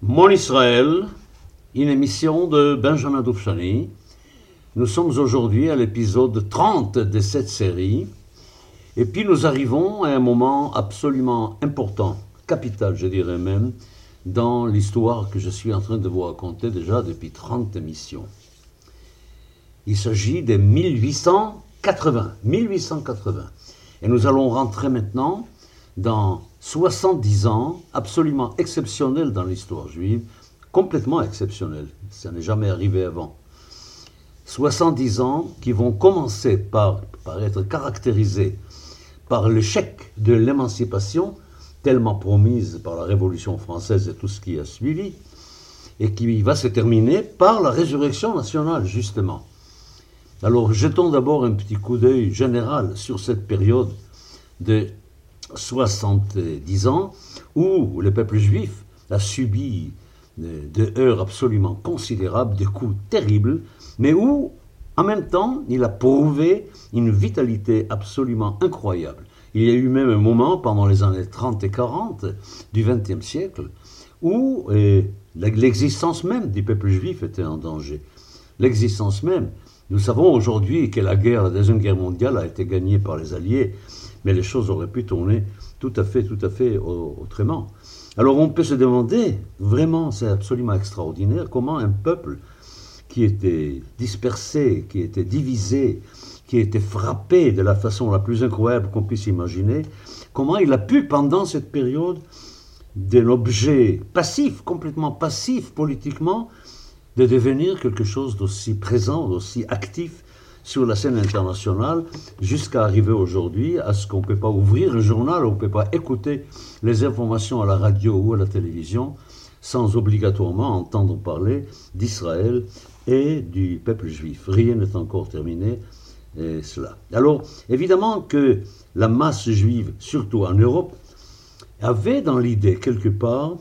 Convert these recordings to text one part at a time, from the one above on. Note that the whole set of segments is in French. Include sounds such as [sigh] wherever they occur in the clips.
Mon Israël, une émission de Benjamin Doufchani. Nous sommes aujourd'hui à l'épisode 30 de cette série. Et puis nous arrivons à un moment absolument important, capital, je dirais même, dans l'histoire que je suis en train de vous raconter déjà depuis 30 émissions. Il s'agit de 1880. 1880. Et nous allons rentrer maintenant dans 70 ans absolument exceptionnels dans l'histoire juive, complètement exceptionnels. Ça n'est jamais arrivé avant. 70 ans qui vont commencer par, par être caractérisés par l'échec de l'émancipation, tellement promise par la Révolution française et tout ce qui a suivi, et qui va se terminer par la résurrection nationale, justement. Alors, jetons d'abord un petit coup d'œil général sur cette période de 70 ans où le peuple juif a subi des heures absolument considérables, des coups terribles, mais où, en même temps, il a prouvé une vitalité absolument incroyable. Il y a eu même un moment, pendant les années 30 et 40 du XXe siècle, où eh, l'existence même du peuple juif était en danger. L'existence même. Nous savons aujourd'hui que la guerre, la Deuxième Guerre mondiale a été gagnée par les Alliés, mais les choses auraient pu tourner tout à fait, tout à fait autrement. Alors on peut se demander, vraiment, c'est absolument extraordinaire, comment un peuple qui était dispersé, qui était divisé, qui était frappé de la façon la plus incroyable qu'on puisse imaginer, comment il a pu, pendant cette période, d'un objet passif, complètement passif politiquement, de devenir quelque chose d'aussi présent, d'aussi actif sur la scène internationale jusqu'à arriver aujourd'hui à ce qu'on ne peut pas ouvrir un journal, on ne peut pas écouter les informations à la radio ou à la télévision sans obligatoirement entendre parler d'Israël et du peuple juif. Rien n'est encore terminé. Cela. Alors, évidemment que la masse juive, surtout en Europe, avait dans l'idée quelque part,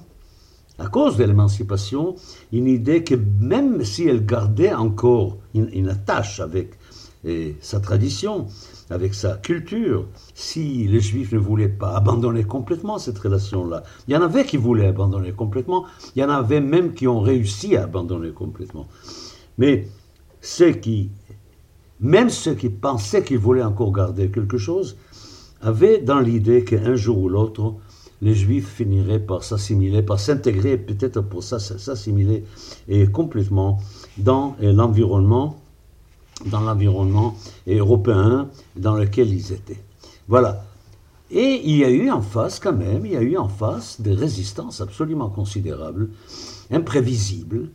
à cause de l'émancipation, une idée que même si elle gardait encore une attache avec et sa tradition, avec sa culture, si les Juifs ne voulaient pas abandonner complètement cette relation-là. Il y en avait qui voulaient abandonner complètement, il y en avait même qui ont réussi à abandonner complètement. Mais ceux qui, même ceux qui pensaient qu'ils voulaient encore garder quelque chose, avaient dans l'idée qu'un jour ou l'autre, les Juifs finiraient par s'assimiler, par s'intégrer, peut-être pour s'assimiler et complètement dans l'environnement dans l'environnement européen dans lequel ils étaient. Voilà. Et il y a eu en face, quand même, il y a eu en face des résistances absolument considérables, imprévisibles.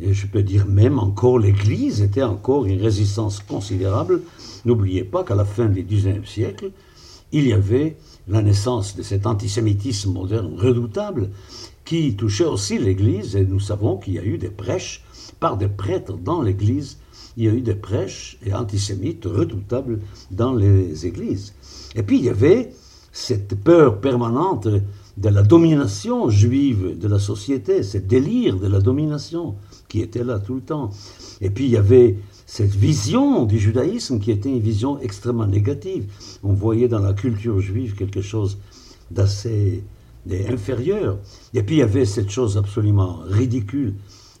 Et je peux dire même encore l'Église était encore une résistance considérable. N'oubliez pas qu'à la fin du XIXe siècle, il y avait la naissance de cet antisémitisme moderne redoutable qui touchait aussi l'Église, et nous savons qu'il y a eu des prêches par des prêtres dans l'Église il y a eu des prêches antisémites redoutables dans les églises. Et puis il y avait cette peur permanente de la domination juive de la société, ce délire de la domination qui était là tout le temps. Et puis il y avait cette vision du judaïsme qui était une vision extrêmement négative. On voyait dans la culture juive quelque chose d'assez inférieur. Et puis il y avait cette chose absolument ridicule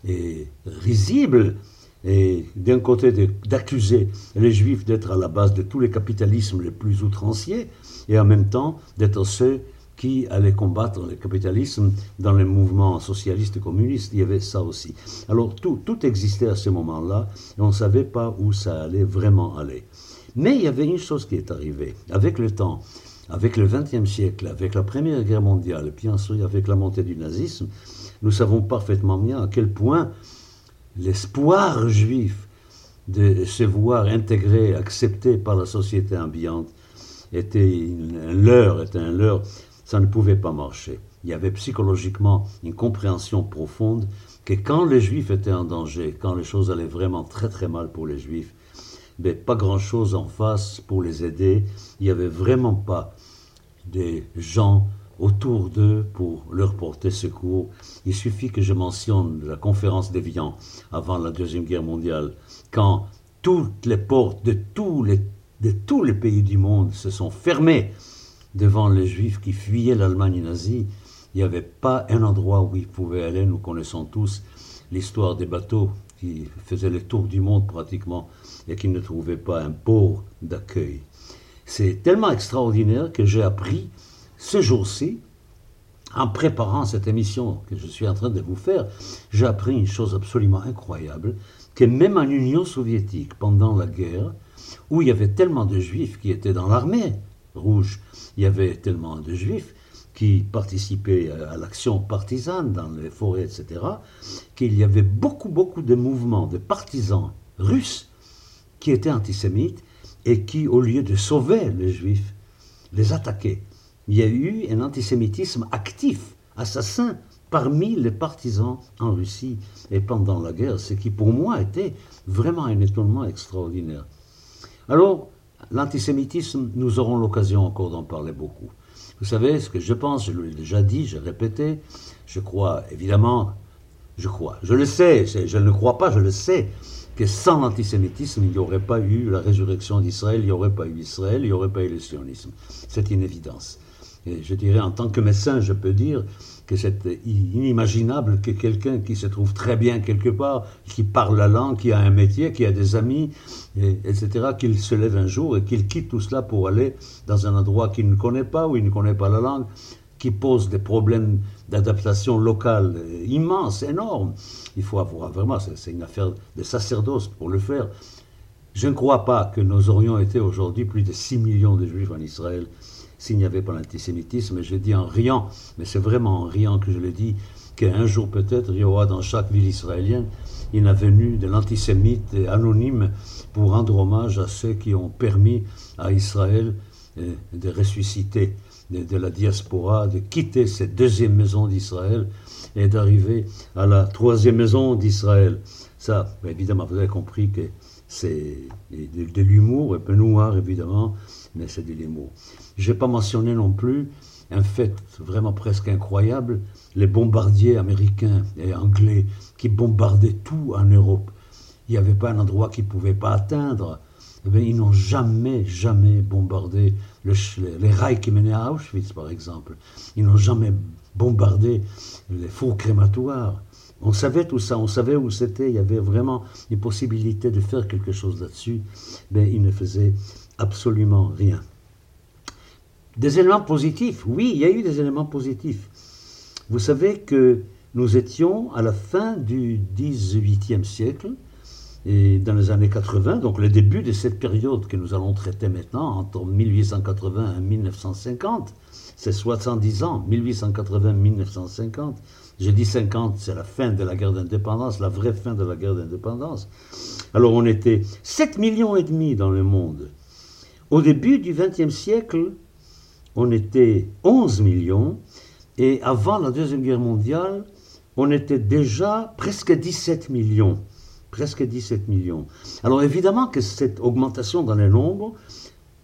et risible et d'un côté d'accuser les juifs d'être à la base de tous les capitalismes les plus outranciers, et en même temps d'être ceux qui allaient combattre le capitalisme dans les mouvements socialistes et communistes. Il y avait ça aussi. Alors tout, tout existait à ce moment-là, et on ne savait pas où ça allait vraiment aller. Mais il y avait une chose qui est arrivée. Avec le temps, avec le XXe siècle, avec la Première Guerre mondiale, et puis ensuite avec la montée du nazisme, nous savons parfaitement bien à quel point l'espoir juif de se voir intégré, accepté par la société ambiante, était un leurre, était un leurre, ça ne pouvait pas marcher. Il y avait psychologiquement une compréhension profonde que quand les juifs étaient en danger, quand les choses allaient vraiment très très mal pour les juifs, mais pas grand-chose en face pour les aider, il n'y avait vraiment pas des gens autour d'eux pour leur porter secours. Il suffit que je mentionne la conférence d'Evian avant la Deuxième Guerre mondiale, quand toutes les portes de tous les, de tous les pays du monde se sont fermées devant les Juifs qui fuyaient l'Allemagne nazie, Il n'y avait pas un endroit où ils pouvaient aller. Nous connaissons tous l'histoire des bateaux qui faisaient le tour du monde pratiquement et qui ne trouvaient pas un port d'accueil. C'est tellement extraordinaire que j'ai appris ce jour-ci, en préparant cette émission que je suis en train de vous faire, j'ai appris une chose absolument incroyable, que même en Union soviétique, pendant la guerre, où il y avait tellement de juifs qui étaient dans l'armée rouge, il y avait tellement de juifs qui participaient à l'action partisane dans les forêts, etc., qu'il y avait beaucoup, beaucoup de mouvements de partisans russes qui étaient antisémites et qui, au lieu de sauver les juifs, les attaquaient. Il y a eu un antisémitisme actif, assassin, parmi les partisans en Russie et pendant la guerre, ce qui pour moi était vraiment un étonnement extraordinaire. Alors, l'antisémitisme, nous aurons l'occasion encore d'en parler beaucoup. Vous savez, ce que je pense, je l'ai déjà dit, j'ai répété, je crois évidemment, je crois, je le sais, je ne crois pas, je le sais, que sans l'antisémitisme, il n'y aurait pas eu la résurrection d'Israël, il n'y aurait pas eu Israël, il n'y aurait pas eu le sionisme. C'est une évidence. Et je dirais, en tant que médecin, je peux dire que c'est inimaginable que quelqu'un qui se trouve très bien quelque part, qui parle la langue, qui a un métier, qui a des amis, etc., qu'il se lève un jour et qu'il quitte tout cela pour aller dans un endroit qu'il ne connaît pas, où il ne connaît pas la langue, qui pose des problèmes d'adaptation locale immenses, énormes. Il faut avoir vraiment, c'est une affaire de sacerdoce pour le faire. Je ne crois pas que nous aurions été aujourd'hui plus de 6 millions de juifs en Israël s'il n'y avait pas l'antisémitisme. je dis en riant, mais c'est vraiment en riant que je le dis, qu'un jour peut-être il y aura dans chaque ville israélienne une avenue de l'antisémite anonyme pour rendre hommage à ceux qui ont permis à Israël euh, de ressusciter de, la diaspora, de quitter cette deuxième maison d'Israël et d'arriver à la troisième maison d'Israël. Ça, évidemment, vous avez compris que c'est de, l'humour, un peu noir évidemment, mais c'est de l'humour. Je n'ai pas mentionné non plus un fait vraiment presque incroyable, les bombardiers américains et anglais qui bombardaient tout en Europe. Il n'y avait pas un endroit qu'ils ne pouvaient pas atteindre. Eh ils n'ont jamais, jamais bombardé les rails qui menaient à Auschwitz, par exemple. Ils n'ont jamais bombardé les fours crématoires. On savait tout ça, on savait où c'était, il y avait vraiment une possibilité de faire quelque chose là-dessus, mais ils ne faisaient absolument rien. Des éléments positifs, oui, il y a eu des éléments positifs. Vous savez que nous étions à la fin du XVIIIe siècle, et dans les années 80, donc le début de cette période que nous allons traiter maintenant, entre 1880 et 1950, c'est 70 ans, 1880-1950. J'ai dit 50, c'est la fin de la guerre d'indépendance, la vraie fin de la guerre d'indépendance. Alors on était 7 millions et demi dans le monde. Au début du XXe siècle, on était 11 millions, et avant la Deuxième Guerre mondiale, on était déjà presque 17 millions presque 17 millions. Alors évidemment que cette augmentation dans les nombres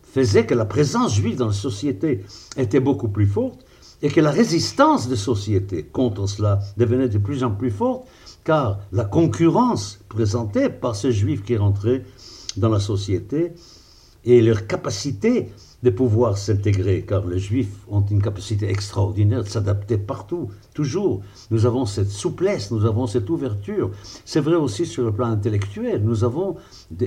faisait que la présence juive dans la société était beaucoup plus forte et que la résistance des sociétés contre cela devenait de plus en plus forte, car la concurrence présentée par ces juifs qui rentraient dans la société et leur capacité de pouvoir s'intégrer, car les Juifs ont une capacité extraordinaire de s'adapter partout, toujours. Nous avons cette souplesse, nous avons cette ouverture. C'est vrai aussi sur le plan intellectuel. Nous avons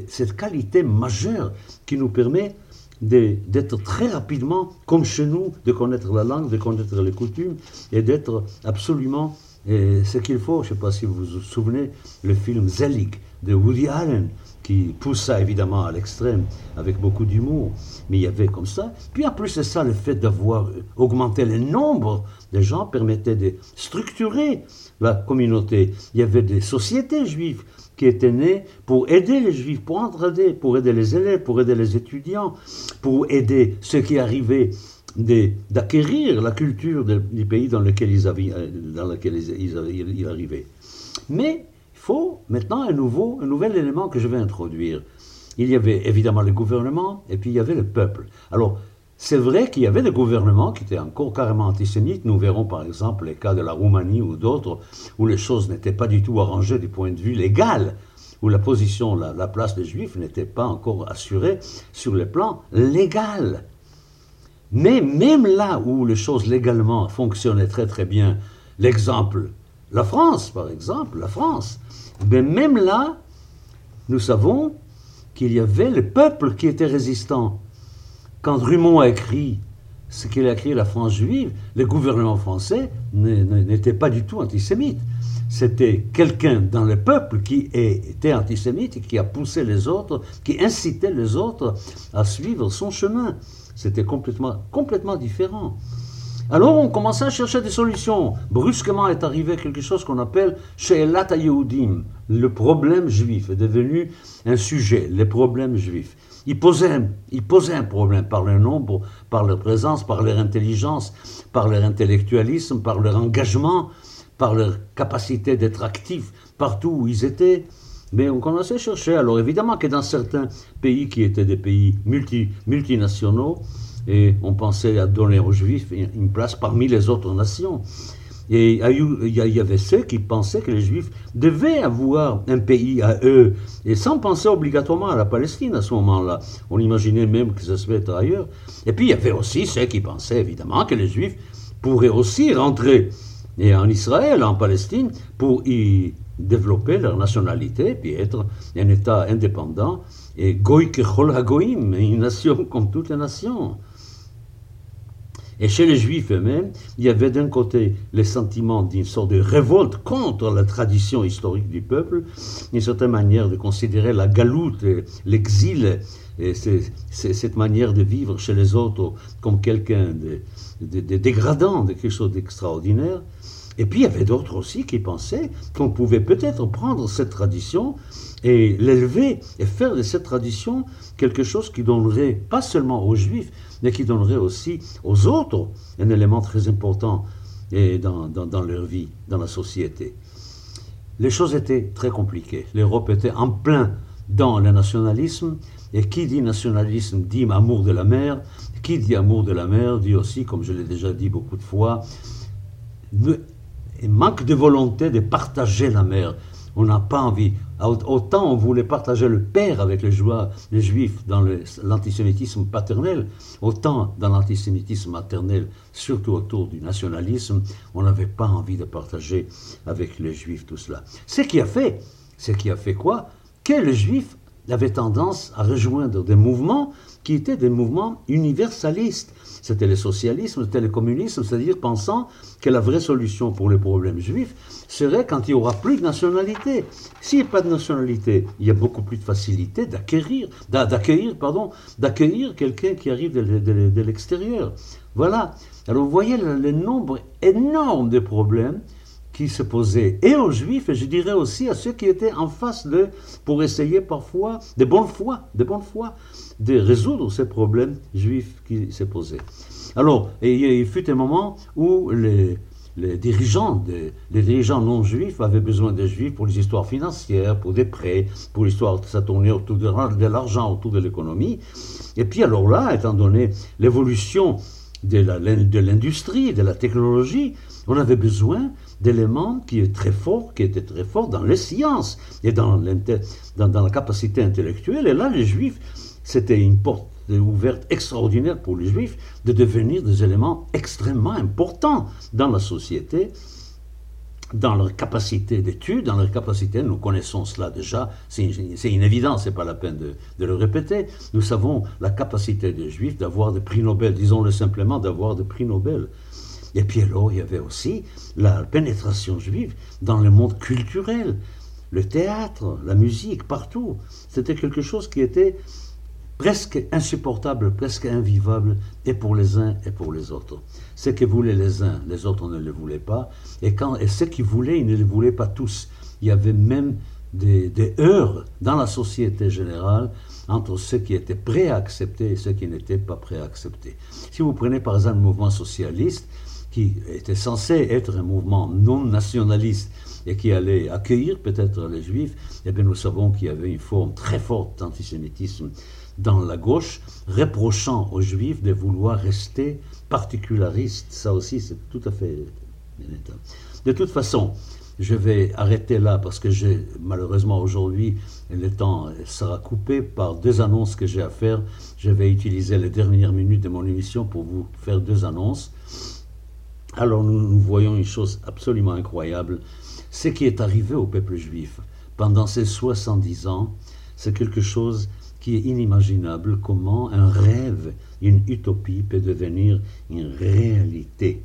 cette qualité majeure qui nous permet d'être très rapidement, comme chez nous, de connaître la langue, de connaître les coutumes et d'être absolument ce qu'il faut. Je ne sais pas si vous vous souvenez, le film Zelig de Woody Allen qui poussa évidemment à l'extrême avec beaucoup d'humour, mais il y avait comme ça. Puis en plus de ça, le fait d'avoir augmenté le nombre de gens permettait de structurer la communauté. Il y avait des sociétés juives qui étaient nées pour aider les juifs, pour entraider, pour aider les élèves, pour aider les étudiants, pour aider ceux qui arrivaient d'acquérir la culture du pays dans lequel ils, avaient, dans lequel ils, ils arrivaient. Mais faut maintenant un, nouveau, un nouvel élément que je vais introduire. Il y avait évidemment le gouvernement et puis il y avait le peuple. Alors, c'est vrai qu'il y avait des gouvernements qui étaient encore carrément antisémites. Nous verrons par exemple les cas de la Roumanie ou d'autres où les choses n'étaient pas du tout arrangées du point de vue légal, où la position, la, la place des juifs n'était pas encore assurée sur le plan légal. Mais même là où les choses légalement fonctionnaient très très bien, l'exemple, la France par exemple, la France, mais même là, nous savons qu'il y avait le peuple qui était résistant. Quand Drummond a écrit ce qu'il a écrit La France juive, le gouvernement français n'était pas du tout antisémite. C'était quelqu'un dans le peuple qui était antisémite et qui a poussé les autres, qui incitait les autres à suivre son chemin. C'était complètement, complètement différent. Alors on commençait à chercher des solutions. Brusquement est arrivé quelque chose qu'on appelle She'elat Yehudim. Le problème juif est devenu un sujet, les problèmes juifs. Ils posaient, un, problème par leur nombre, par leur présence, par leur intelligence, par leur intellectualisme, par leur engagement, par leur capacité d'être actifs partout où ils étaient. Mais on commençait à chercher. Alors évidemment que dans certains pays qui étaient des pays multi, multinationaux, et on pensait à donner aux Juifs une place parmi les autres nations. Et il y avait ceux qui pensaient que les Juifs devaient avoir un pays à eux, et sans penser obligatoirement à la Palestine à ce moment-là. On imaginait même que ça se fait ailleurs. Et puis il y avait aussi ceux qui pensaient évidemment que les Juifs pourraient aussi rentrer en Israël, en Palestine, pour y développer leur nationalité, puis être un État indépendant, et goy kechol une nation [laughs] comme toutes les nations. Et chez les Juifs eux-mêmes, il y avait d'un côté les sentiments d'une sorte de révolte contre la tradition historique du peuple, une certaine manière de considérer la galoute, l'exil, et cette manière de vivre chez les autres comme quelqu'un de, de dégradant, de quelque chose d'extraordinaire. Et puis il y avait d'autres aussi qui pensaient qu'on pouvait peut-être prendre cette tradition et l'élever et faire de cette tradition quelque chose qui donnerait pas seulement aux juifs, mais qui donnerait aussi aux autres un élément très important dans, dans, leur vie, dans la société. Les choses étaient très compliquées. L'Europe était en plein dans le nationalisme, et qui dit nationalisme dit amour de la mer, qui dit amour de la mer dit aussi, comme je l'ai déjà dit beaucoup de fois, manque de volonté de partager la mer. On n'a pas envie. Autant on voulait partager le père avec les, juifs dans l'antisémitisme paternel, autant dans l'antisémitisme maternel, surtout autour du nationalisme, on n'avait pas envie de partager avec les juifs tout cela. Ce qui a fait, ce qui a fait quoi? Que les juifs avaient tendance à rejoindre des mouvements qui étaient des mouvements universalistes. C'était le socialisme, c'était le communisme, c'est-à-dire pensant que la vraie solution pour les problèmes juifs serait quand il y aura plus de nationalité. S'il n'y a pas de nationalité, il y a beaucoup plus de facilité d'acquérir, d'accueillir, pardon, d'accueillir quelqu'un qui arrive de, l'extérieur. Voilà. Alors vous voyez le nombre énorme de problèmes qui se posaient et aux juifs, et je dirais aussi à ceux qui étaient en face d'eux, pour essayer parfois, de bonne foi, de bonne foi, de résoudre ces problèmes juifs qui se posaient. Alors, il fut un moment où les, dirigeants, les dirigeants non juifs avaient besoin des juifs pour les histoires financières, pour des prêts, pour l'histoire, ça tournait autour de l'argent, autour de l'économie. Et puis alors là, étant donné l'évolution de l'industrie, de la technologie, on avait besoin d'éléments qui étaient très forts, qui étaient très forts dans les sciences et dans, la capacité intellectuelle. Et là, les Juifs, c'était une porte ouverte extraordinaire pour les Juifs de devenir des éléments extrêmement importants dans la société, dans leur capacité d'étude, dans leur capacité, nous connaissons cela déjà, c'est une, évidence, c'est pas la peine de, de, le répéter. Nous savons la capacité des Juifs d'avoir des prix Nobel, disons-le simplement, d'avoir des prix Nobel. Et puis alors, il y avait aussi la pénétration juive dans le monde culturel, le théâtre, la musique, partout. C'était quelque chose qui était presque insupportable, presque invivable, et pour les uns et pour les autres. Ce que voulaient les uns, les autres ne le voulaient pas, et, quand, et ceux qui voulaient, ils ne le voulaient pas tous. Il y avait même des, des heurts dans la société générale entre ceux qui étaient prêts à accepter et ceux qui n'étaient pas prêts à accepter. Si vous prenez par exemple le mouvement socialiste, qui était censé être un mouvement non nationaliste et qui allait accueillir peut-être les juifs, eh bien nous savons qu'il y avait une forme très forte d'antisémitisme dans la gauche, reprochant aux juifs de vouloir rester particularistes. Ça aussi, c'est tout à fait... De toute façon, Je vais arrêter là parce que j'ai malheureusement aujourd'hui le temps sera coupé par deux annonces que j'ai à faire. Je vais utiliser les dernières minutes de mon émission pour vous faire deux annonces. Alors nous, nous voyons une chose absolument incroyable. Ce qui est arrivé au peuple juif pendant ces 70 ans, c'est quelque chose qui est inimaginable, comment un rêve, une utopie peut devenir une réalité?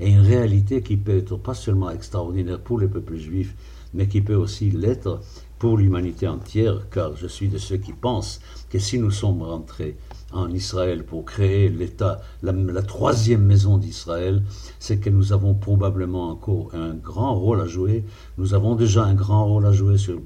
Et une réalité qui peut être pas seulement extraordinaire pour le peuple juif, mais qui peut aussi l'être pour l'humanité entière, car je suis de ceux qui pensent que si nous sommes rentrés en Israël pour créer l'État, la, troisième maison d'Israël, c'est que nous avons probablement encore un grand rôle à jouer. Nous avons déjà un grand rôle à jouer sur le,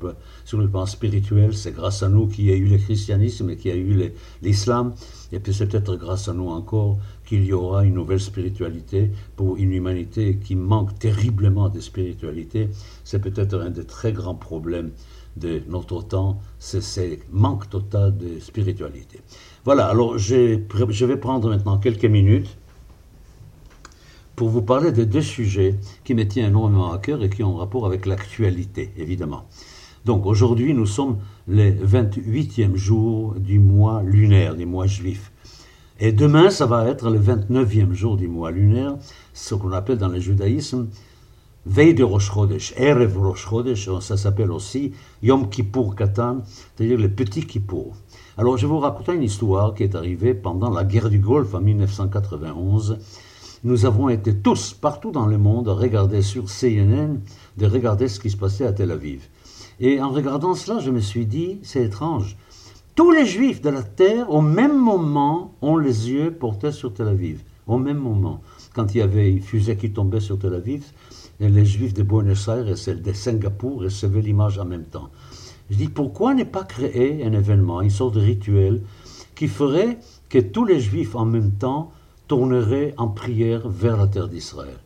sur le plan spirituel. C'est grâce à nous qu'il y a eu le christianisme et qu'il y a eu l'islam. Et puis c'est peut-être grâce à nous encore qu'il y aura une nouvelle spiritualité pour une humanité qui manque terriblement de spiritualité. C'est peut-être un des très grands problèmes de notre temps, c'est ce manque total de spiritualité. Voilà, alors je vais prendre maintenant quelques minutes pour vous parler de deux sujets qui me tiennent énormément à cœur et qui ont rapport avec l'actualité, évidemment. Donc aujourd'hui, nous sommes le 28e jour du mois lunaire, du mois juif. Et demain, ça va être le 29e jour du mois lunaire, ce qu'on appelle dans le judaïsme veille de Rosh Chodesh, Erev Rosh Chodesh, ça s'appelle aussi Yom Kippur Katan, c'est-à-dire le petit Kippour. Alors je vais vous raconter une histoire qui est arrivée pendant la guerre du Golfe en 1991. Nous avons été tous, partout dans le monde, à regarder sur CNN, de regarder ce qui se passait à Tel Aviv. Et en regardant cela, je me suis dit, c'est étrange. Tous les juifs de la terre, au même moment, ont les yeux portés sur Tel Aviv. Au même moment. Quand il y avait une fusée qui tombait sur Tel Aviv, les Juifs de Buenos Aires et celles de Singapour recevaient l'image en même temps. Je dis, pourquoi ne pas créer un événement, une sorte de rituel, qui ferait que tous les Juifs en même temps tourneraient en prière vers la terre d'Israël?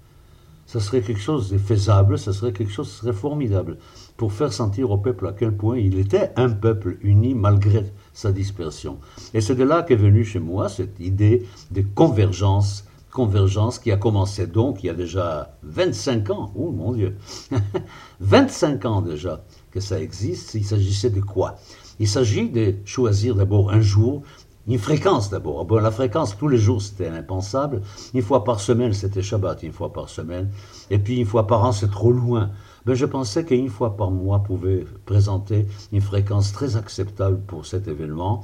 Ce serait quelque chose de faisable, ce serait quelque chose de formidable, pour faire sentir au peuple à quel point il était un peuple uni malgré sa dispersion. Et c'est de là qu'est venue chez moi cette idée de convergence convergence qui a commencé donc il y a déjà 25 ans. Oh mon Dieu [laughs] 25 ans déjà que ça existe. Il s'agissait de quoi? Il s'agit de choisir d'abord un jour, une fréquence d'abord. Bon, la fréquence, tous les jours, c'était impensable. Une fois par semaine, c'était Shabbat, une fois par semaine. Et puis une fois par an, c'est trop loin. Mais ben, je pensais qu'une fois par mois pouvait présenter une fréquence très acceptable pour cet événement.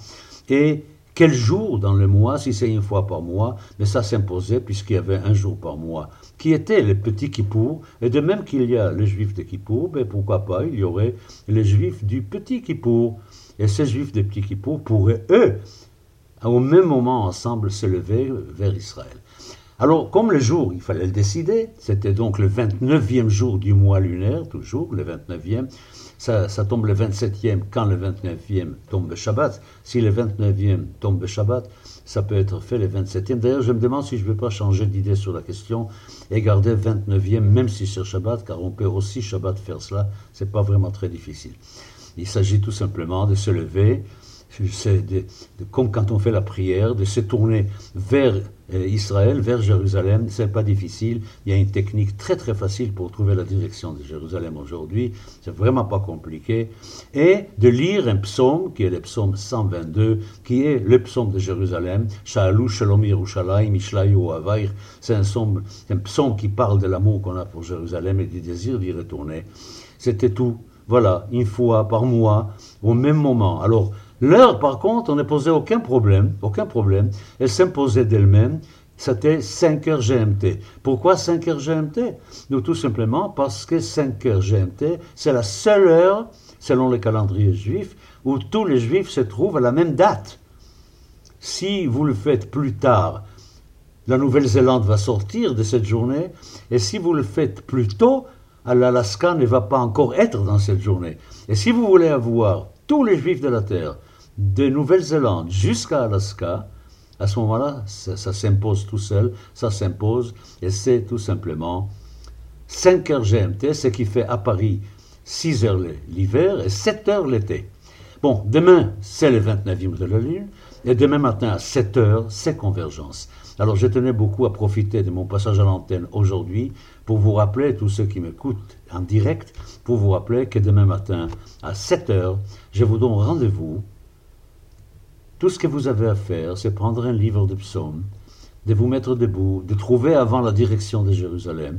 Et quel jour dans le mois, si c'est une fois par mois, mais ça s'imposait puisqu'il y avait un jour par mois, qui était le petit Kippour, et de même qu'il y a les juifs de Kippour, ben pourquoi pas, il y aurait les juifs du petit Kippour. Et ces juifs de petit Kippour pourraient, eux, au même moment ensemble se lever vers Israël. Alors, comme le jour, il fallait le décider, c'était donc le 29e jour du mois lunaire, toujours le 29e, ça, tombe le 27e quand le 29e tombe le Shabbat. Si le 29e tombe le Shabbat, ça peut être fait le 27e. D'ailleurs, je me demande si je ne vais pas changer d'idée sur la question et garder 29e, même si c'est Shabbat, car on peut aussi Shabbat faire cela, c'est pas vraiment très difficile. Il s'agit tout simplement de se lever, c'est comme quand on fait la prière, de se tourner vers Israël, vers Jérusalem. C'est pas difficile. Il y a une technique très très facile pour trouver la direction de Jérusalem aujourd'hui. C'est vraiment pas compliqué. Et de lire un psaume, qui est le psaume 122, qui est le psaume de Jérusalem. Shalom Yerushalayim C'est un psaume, un psaume qui parle de l'amour qu'on a pour Jérusalem et du désir d'y retourner. C'était tout. Voilà, une fois par mois, au même moment. Alors, L'heure, par contre, on ne posait aucun problème, aucun problème. Elle s'imposait d'elle-même. C'était 5 heures GMT. Pourquoi 5 heures GMT Nous, tout simplement parce que 5 heures GMT, c'est la seule heure, selon le calendrier juif, où tous les juifs se trouvent à la même date. Si vous le faites plus tard, la Nouvelle-Zélande va sortir de cette journée, et si vous le faites plus tôt, l'Alaska ne va pas encore être dans cette journée. Et si vous voulez avoir tous les juifs de la Terre de Nouvelle-Zélande jusqu'à Alaska, à ce moment-là, ça, s'impose tout seul, ça s'impose, et c'est tout simplement 5 heures GMT, ce qui fait à Paris 6 heures l'hiver et 7 heures l'été. Bon, demain, c'est le 29e de la Lune, Et demain matin à 7 heures, c'est Convergence. Alors je tenais beaucoup à profiter de mon passage à l'antenne aujourd'hui pour vous rappeler, tous ceux qui m'écoutent en direct, pour vous rappeler que demain matin à 7 heures, je vous donne rendez-vous. Tout ce que vous avez à faire, c'est prendre un livre de psaumes, de vous mettre debout, de trouver avant la direction de Jérusalem,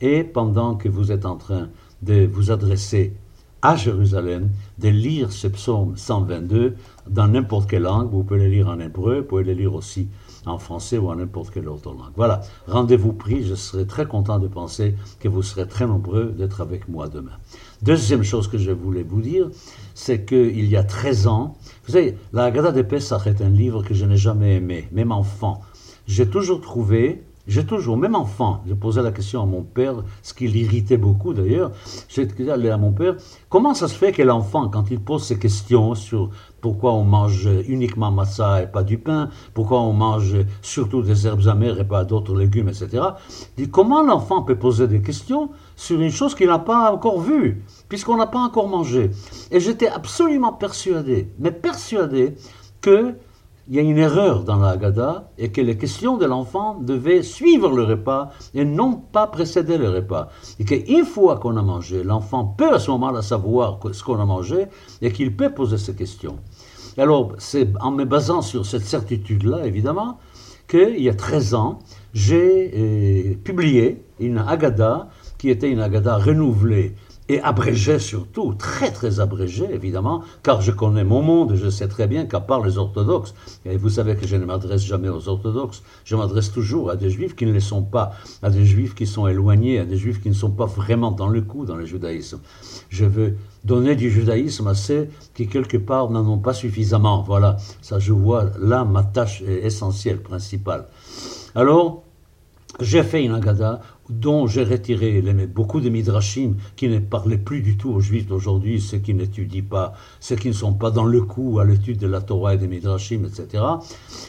et pendant que vous êtes en train de vous adresser à Jérusalem, de lire ce psaume 122 dans n'importe quelle langue. Vous pouvez le lire en hébreu, vous pouvez le lire aussi en français ou en n'importe quelle autre langue. Voilà, rendez-vous pris. Je serai très content de penser que vous serez très nombreux d'être avec moi demain. Deuxième chose que je voulais vous dire, c'est qu'il y a 13 ans, vous savez, la Haggadah de Pessah est un livre que je n'ai jamais aimé, même enfant. J'ai toujours trouvé j'ai toujours, même enfant, je posais la question à mon père, ce qui l'irritait beaucoup d'ailleurs, j'ai dit à mon père, comment ça se fait que l'enfant, quand il pose ces questions sur pourquoi on mange uniquement massa et pas du pain, pourquoi on mange surtout des herbes amères et pas d'autres légumes, etc., dit comment l'enfant peut poser des questions sur une chose qu'il n'a pas encore vue, puisqu'on n'a pas encore mangé. Et j'étais absolument persuadé, mais persuadé que il y a une erreur dans la Haggadah et que les questions de l'enfant devaient suivre le repas et non pas précéder le repas. Et qu'une fois qu'on a mangé, l'enfant peut à ce moment-là savoir ce qu'on a mangé et qu'il peut poser ces questions. Alors, c'est en me basant sur cette certitude-là, évidemment, qu'il y a 13 ans, j'ai euh, publié une Haggadah qui était une Haggadah renouvelée et abrégé surtout, très très abrégé évidemment, car je connais mon monde, je sais très bien qu'à part les orthodoxes, et vous savez que je ne m'adresse jamais aux orthodoxes, je m'adresse toujours à des juifs qui ne le sont pas, à des juifs qui sont éloignés, à des juifs qui ne sont pas vraiment dans le coup dans le judaïsme. Je veux donner du judaïsme à ceux qui quelque part n'en ont pas suffisamment. Voilà, ça je vois là ma tâche essentielle, principale. Alors, j'ai fait une agada dont j'ai retiré beaucoup de midrashim qui ne parlaient plus du tout aux juifs d'aujourd'hui, ceux qui n'étudient pas, ceux qui ne sont pas dans le coup à l'étude de la Torah et des midrashim, etc.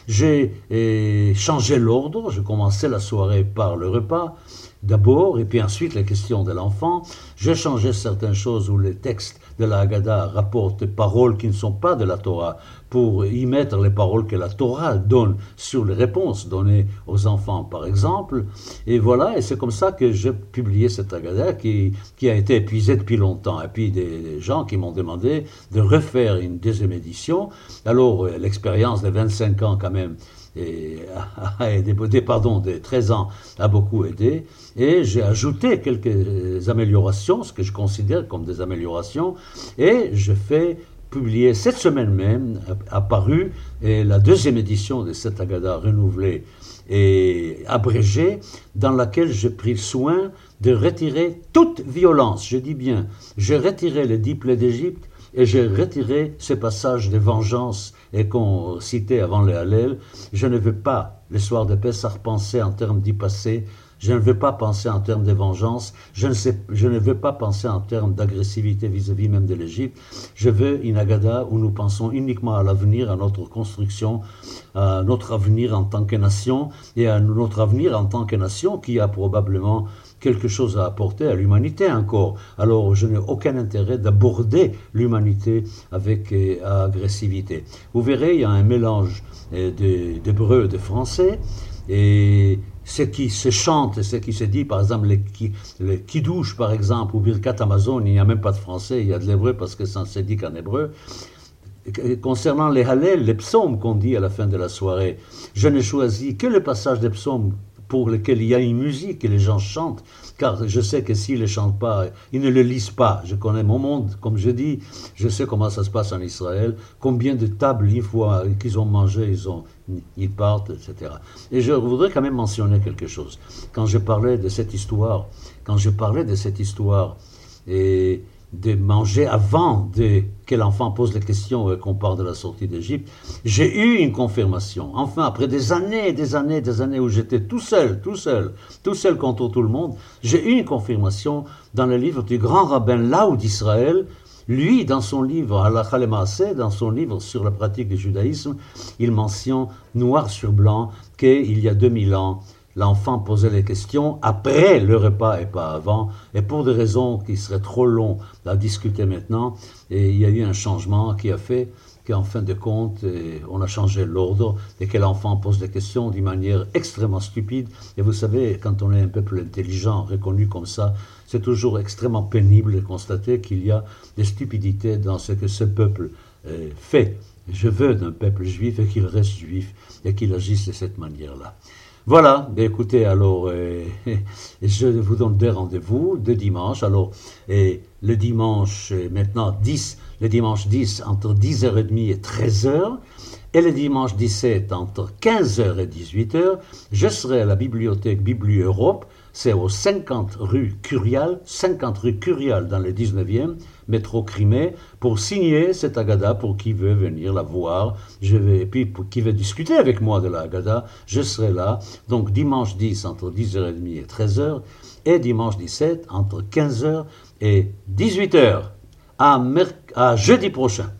J'ai eh, changé l'ordre, je commençais la soirée par le repas, d'abord, et puis ensuite les questions de l'enfant. J'ai changé certaines choses où les textes de la Haggadah rapportent des paroles qui ne sont pas de la Torah pour y mettre les paroles que la Torah donne sur les réponses données aux enfants, par exemple. Et voilà, et c'est comme ça que j'ai publié cette Haggadah qui, a été épuisée depuis longtemps. Et puis des, gens qui m'ont demandé de refaire une deuxième édition. Alors, euh, l'expérience de 25 ans quand même et a aidé, pardon, de 13 ans a beaucoup aidé. Et j'ai ajouté quelques améliorations, ce que je considère comme des améliorations, et je fais publier cette semaine même, apparu, la deuxième édition de cette Agada renouvelée et abrégée, dans laquelle j'ai pris soin de retirer toute violence. Je dis bien, j'ai retiré les dix plaies d'Égypte et j'ai retiré ce passage de vengeance et qu'on citait avant les Hallel. Je ne veux pas, le soir de Pessah, penser en termes d'y passer. Je ne veux pas penser en termes de vengeance. Je ne, veux pas penser en termes d'agressivité vis-à-vis même de l'Égypte. Je veux une Agada où nous pensons uniquement à l'avenir, à notre construction, à notre avenir en tant que nation et à notre avenir en tant que nation qui a probablement quelque chose à apporter à l'humanité encore. Alors je n'ai aucun intérêt d'aborder l'humanité avec euh, agressivité. Vous verrez, il y a un mélange euh, d'hébreu et de français. Et ce qui se chante, ce qui se dit, par exemple, les, les kidouches, par exemple, ou Birkat Amazon, il n'y a même pas de français, il y a de l'hébreu parce que ça ne se dit qu'en hébreu. Concernant les Hallel, les psaumes qu'on dit à la fin de la soirée, je n'ai choisi que le passage des psaumes pour lesquels il y a une musique et les gens chantent, car je sais que s'ils ne chantent pas, ils ne le lisent pas. Je connais mon monde, comme je dis, je sais comment ça se passe en Israël, combien de tables, une fois qu'ils ont mangé, ils, ont, ils partent, etc. Et je voudrais quand même mentionner quelque chose. Quand je parlais de cette histoire, quand je parlais de cette histoire, et de manger avant de, que l'enfant pose les questions et qu'on parle de la sortie d'Égypte, j'ai eu une confirmation. Enfin, après des années, des années, des années où j'étais tout seul, tout seul, tout seul contre tout le monde, j'ai eu une confirmation dans le livre du grand rabbin Laou d'Israël. Lui, dans son livre Halakha dans son livre sur la pratique du judaïsme, il mentionne noir sur blanc qu'il y a 2000 ans, l'enfant posait les questions après le repas et pas avant, et pour des raisons qui seraient trop longues à discuter maintenant, et il y a eu un changement qui a fait qu'en fin de compte, eh, on a changé l'ordre et que l'enfant pose des questions d'une manière extrêmement stupide. Et vous savez, quand on est un peuple intelligent, reconnu comme ça, c'est toujours extrêmement pénible de constater qu'il y a des stupidités dans ce que ce peuple eh, fait. Je veux d'un peuple juif et qu'il reste juif et qu'il agisse de cette manière-là. Voilà, ben écoutez, alors, euh, [laughs] je vous donne des rendez-vous de dimanche. Alors, et le dimanche, euh, maintenant 10, le dimanche 10 entre 10h30 et 13h, et le dimanche 17 entre 15h et 18h, je serai à la bibliothèque Bibli Europe c'est au 50 rue Curial, 50 rue Curial dans le 19e, métro Crimée, pour signer cette Agada pour qui veut venir la voir. Je vais, et puis pour qui veut discuter avec moi de la Agada, je serai là. Donc dimanche 10 entre 10h30 et 13h et dimanche 17 entre 15h et 18h. À, à jeudi prochain.